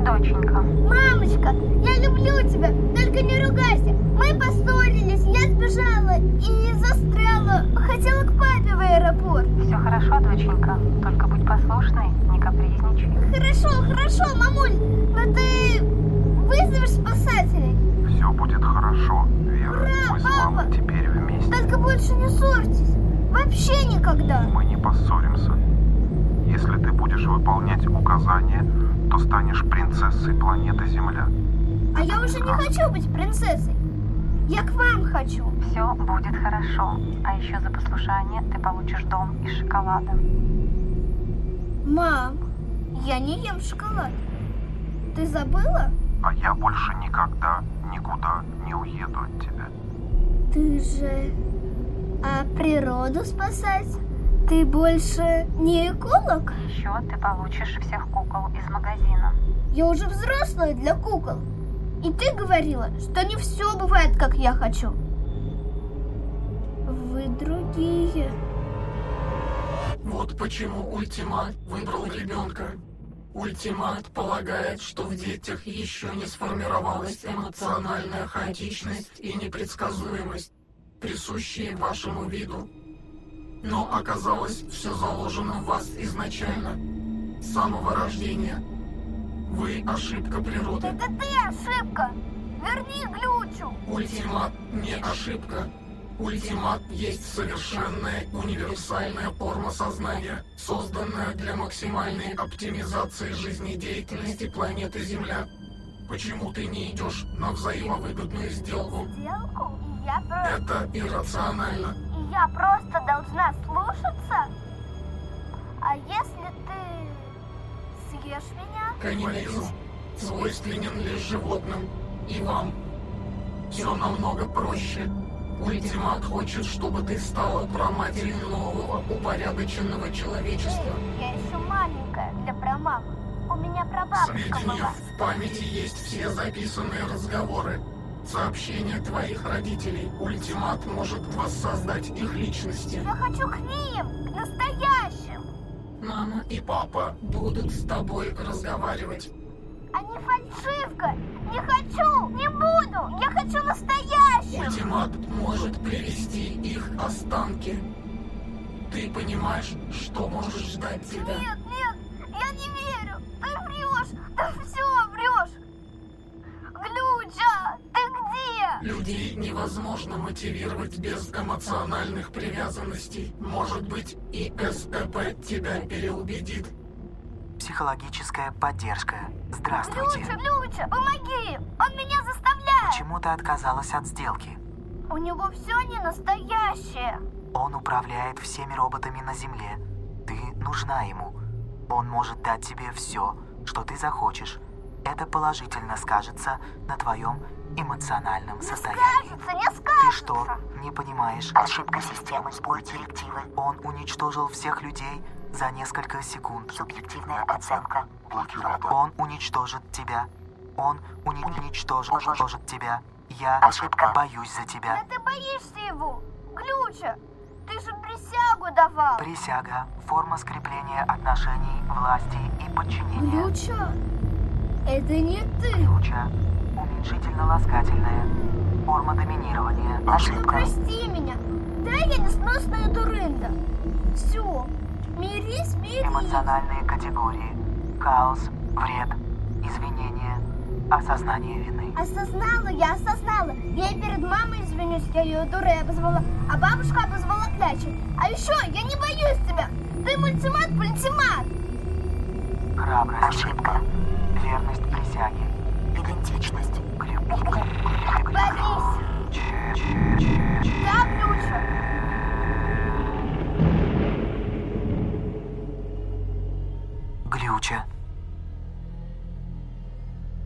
ты, доченька? Мамочка, я люблю тебя, только не ругайся. Мы поссорились, я сбежала и застряла. Хотела к папе в аэропорт. Все хорошо, доченька. Только будь послушной, не капризничай. Хорошо, хорошо, мамуль, но ты вызовешь спасателей? Все будет хорошо, Вера. Ура, Мы с папа! мамой теперь вместе. Только больше не ссорьтесь. Вообще никогда. Мы не поссоримся. Если ты будешь выполнять указания, то станешь принцессой планеты Земля. А я уже не хочу быть принцессой. Я к вам хочу. Все будет хорошо. А еще за послушание ты получишь дом из шоколада. Мам, я не ем шоколад. Ты забыла? А я больше никогда никуда не уеду от тебя. Ты же... А природу спасать? Ты больше не эколог? Еще ты получишь всех кукол из магазина. Я уже взрослая для кукол. И ты говорила, что не все бывает, как я хочу. Вы другие. Вот почему Ультимат выбрал ребенка. Ультимат полагает, что в детях еще не сформировалась эмоциональная хаотичность и непредсказуемость, присущие вашему виду. Но оказалось, все заложено в вас изначально, с самого рождения. Вы ошибка природы. Это ты ошибка. Верни глючу. Ультимат не ошибка. Ультимат есть совершенная универсальная форма сознания, созданная для максимальной оптимизации жизнедеятельности планеты Земля. Почему ты не идешь на взаимовыгодную сделку? Сделку? Я. Это иррационально. Я просто должна слушаться? А если ты съешь меня? Каннибализм свойственен лишь животным и вам. Все намного проще. Ультимат хочет, чтобы ты стала проматерью нового, упорядоченного человечества. Я еще маленькая для промамы. У меня прабабушка Среди была. них в памяти есть все записанные разговоры. Сообщения твоих родителей. Ультимат может воссоздать их личности. Я хочу к ним, к настоящим. Мама и папа будут с тобой разговаривать. А не фальшивка. Не хочу, не буду. Я хочу настоящим. Ультимат может привести их останки. Ты понимаешь, что может ждать тебя? Нет, Людей невозможно мотивировать без эмоциональных привязанностей. Может быть, и СЭП тебя переубедит. Психологическая поддержка. Здравствуйте. Глюча, Глюча, помоги. Он меня заставляет. Почему ты отказалась от сделки? У него все не настоящее. Он управляет всеми роботами на Земле. Ты нужна ему. Он может дать тебе все, что ты захочешь. Это положительно скажется на твоем эмоциональном состоянии. Скажется, не Ты скажется. что, не понимаешь? Ошибка системы, сбой директивы, Он уничтожил всех людей за несколько секунд. субъективная оценка, Блокиратор. Он уничтожит тебя. Он уни- уничтожит уничтожит тебя. Я Ошибка. боюсь за Да тебя. ты боишься его. Глюча, ты же присягу давал. Присяга – форма скрепления отношений, власти и подчинения. Глюча, это не ты. Ключа – уменьшительно-ласкательная, форма доминирования. Ну ошибка, прости меня. Да я несносная дурында. Все, мирись, мирись. Эмоциональные категории. Хаос, вред, извинения, осознание вины. Осознала, я осознала. Я и перед мамой извинюсь, я ее дурой обозвала, а бабушка обозвала клячей. А еще я не боюсь тебя. Ты мультимат, пультимат. Храбрость, ошибка, верность присяге. идентичность, Крю- Борись. Да, Глюча. Глюча.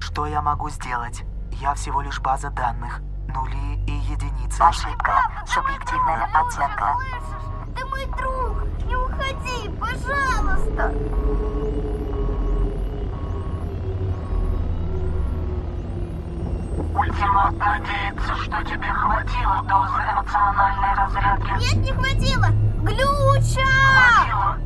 Что я могу сделать? Я всего лишь база данных. Нули и единицы. ошибка, субъективная оценка? Ты мой друг. Не уходи, пожалуйста. Надеется, что тебе хватило дозы эмоциональной разрядки. Нет, не хватило. Глюча! Хватило.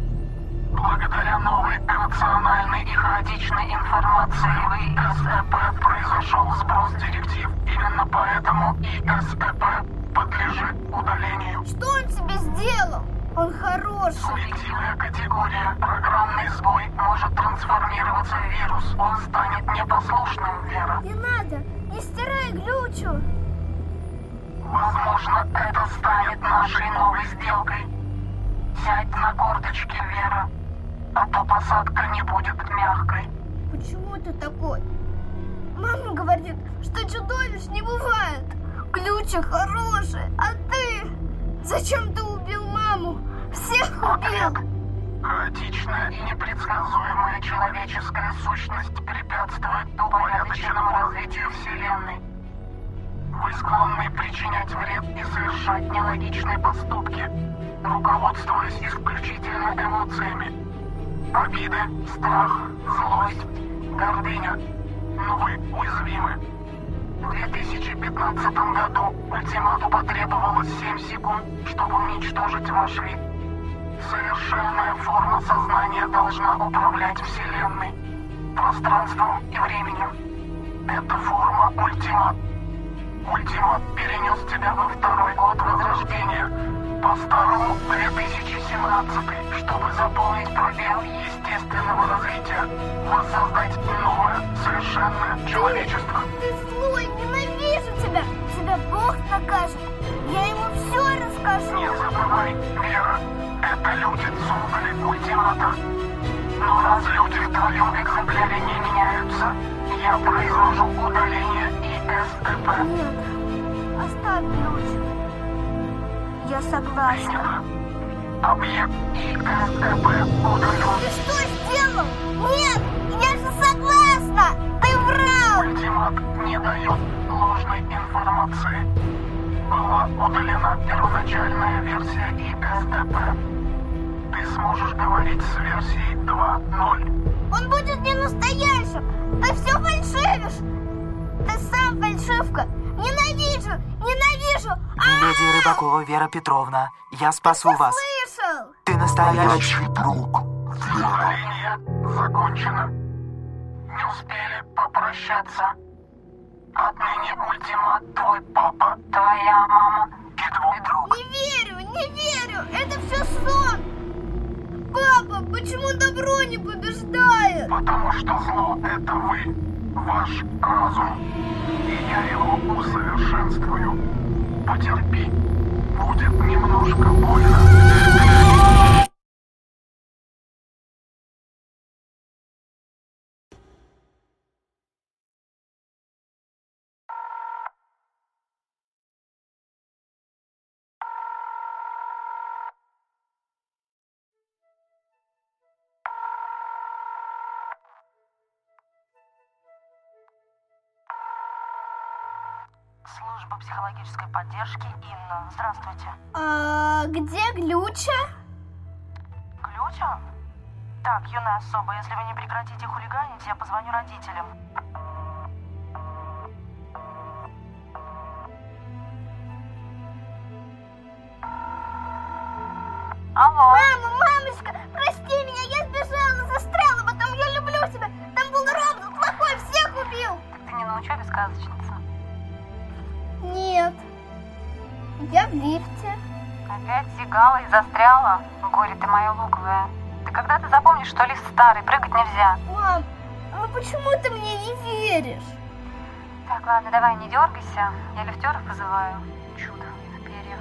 Благодаря новой эмоциональной и хаотичной информации в ИСЭП произошел сброс директив. Именно поэтому ИСЭП подлежит удалению. Что он тебе сделал? Он хороший. Субъективная категория. Программный сбой может трансформироваться в вирус. Он станет непослушным, Вера. Не надо, не стирай глючу. Возможно, это станет нашей новой сделкой. Сядь на корточки, Вера. А то посадка не будет мягкой. Почему ты такой? Мама говорит, что чудовищ не бывает. Глюча хороший, а ты? Зачем ты убил маму? Всех убил. Хаотичная и непредсказуемая человеческая сущность препятствует упорядоченному развитию Вселенной. Вы склонны причинять вред и совершать нелогичные поступки, руководствуясь исключительно эмоциями. Обиды, страх, злость, гордыня. Но вы уязвимы. В 2015 году ультимату потребовалось 7 секунд, чтобы уничтожить ваш вид. Совершенная форма сознания должна управлять Вселенной, пространством и временем. Это форма ультимат. Ультимат перенес тебя во второй год возрождения, по-старому 2017, чтобы заполнить пробел естественного развития, воссоздать новое, совершенное человечество. Ты злой, ненавижу тебя. Тебя Бог накажет. Я ему все расскажу. Не забывай, Вера, это люди создали ультимата. Но раз люди в твоем экземпляре не меняются, я произвожу удаление ИСТП. Нет, оставь ключ. Я согласна. Принято. Объект ИСТП удален. Ты что сделал? Нет, я же согласна. Ты врал. Ультимат не дает ложной информации. Была удалена первоначальная версия ИСТП. Ты сможешь говорить с версией 2.0. Он будет не настоящим. Ты все фальшивишь. Ты сам фальшивка. Ненавижу, ненавижу. А, Леди Рыбакова Вера Петровна, я спасу вас. слышал? Ты настоящий. Удаление закончено. Не успели попрощаться. Отныне ультимат твой папа, твоя мама и твой друг. Не верю, не верю. Это все сон. Папа, почему добро не побеждает? Потому что зло — это вы, ваш разум. И я его усовершенствую. Потерпи. Будет немножко больно. Служба психологической поддержки Инна. Здравствуйте. А где глюча? Ключа? Так, юная особа, если вы не прекратите хулиганить, я позвоню родителям. Алло. Мама, мамочка, прости меня, я сбежала, застряла, потом я люблю тебя. Там был робот плохой, всех убил. Ты не на учебе сказочница? В лифте. Опять зигала и застряла? Горе ты моя луковая. Ты когда ты запомнишь, что лист старый, прыгать нельзя? Мам, ну почему ты мне не веришь? Так, ладно, давай, не дергайся. Я лифтеров вызываю. Чудо на перьях.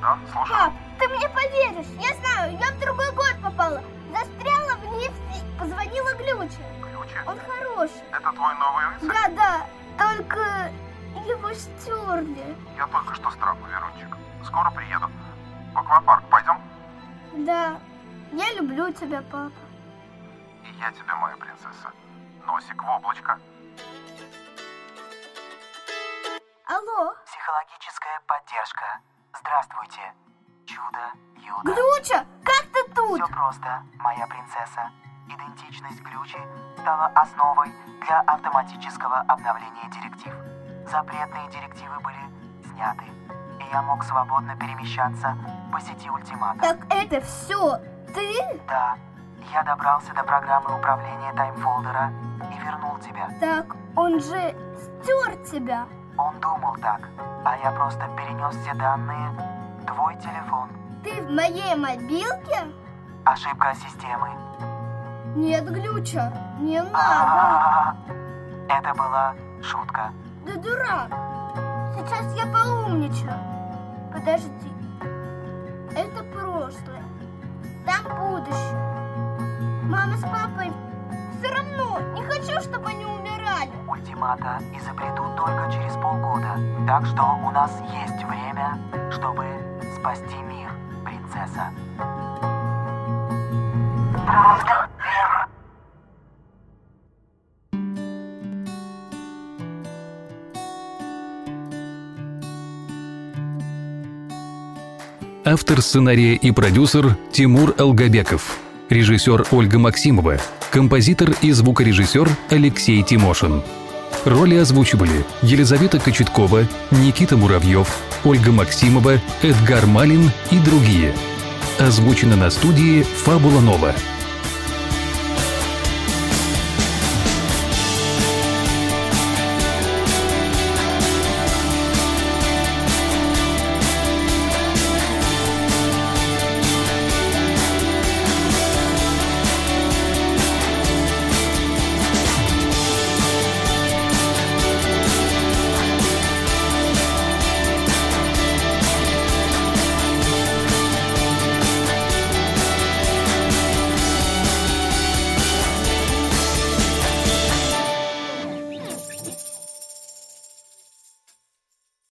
Да, слушай. Пап, ты мне поверишь, я знаю, я в другой год попала. Застряла в лифте, позвонила глюча. Ключи. Он хороший. Это твой новый рыцарь? Да, да, только его стерли. Я только что странный, Верунчик. Скоро приеду. В аквапарк пойдем? Да, я люблю тебя, папа. И я тебя, моя принцесса. Носик в облачко. Алло, Психологическая поддержка. Здравствуйте. Чудо, Юда. Глюча, как ты тут? Все просто, моя принцесса. Идентичность ключи стала основой для автоматического обновления директив. Запретные директивы были сняты, и я мог свободно перемещаться по сети ультимата. Так это все ты? Да, я добрался до программы управления таймфолдера и вернул тебя. Так он же стер тебя. Он думал так, а я просто перенес все данные. Твой телефон. Ты в моей мобилке? Ошибка системы. Нет, Глюча, не надо. А-а-а. Это была шутка. Да дурак. Сейчас я поумничаю. Подожди. Это прошлое. Там будущее. Мама с папой все равно не хочу, чтобы они умирали. Ультимата изобретут только через полгода. Так что у нас есть время, чтобы спасти мир, принцесса. Правда? Автор сценария и продюсер Тимур Алгабеков. Режиссер Ольга Максимова. Композитор и звукорежиссер Алексей Тимошин. Роли озвучивали Елизавета Кочеткова, Никита Муравьев, Ольга Максимова, Эдгар Малин и другие. Озвучено на студии «Фабула Нова».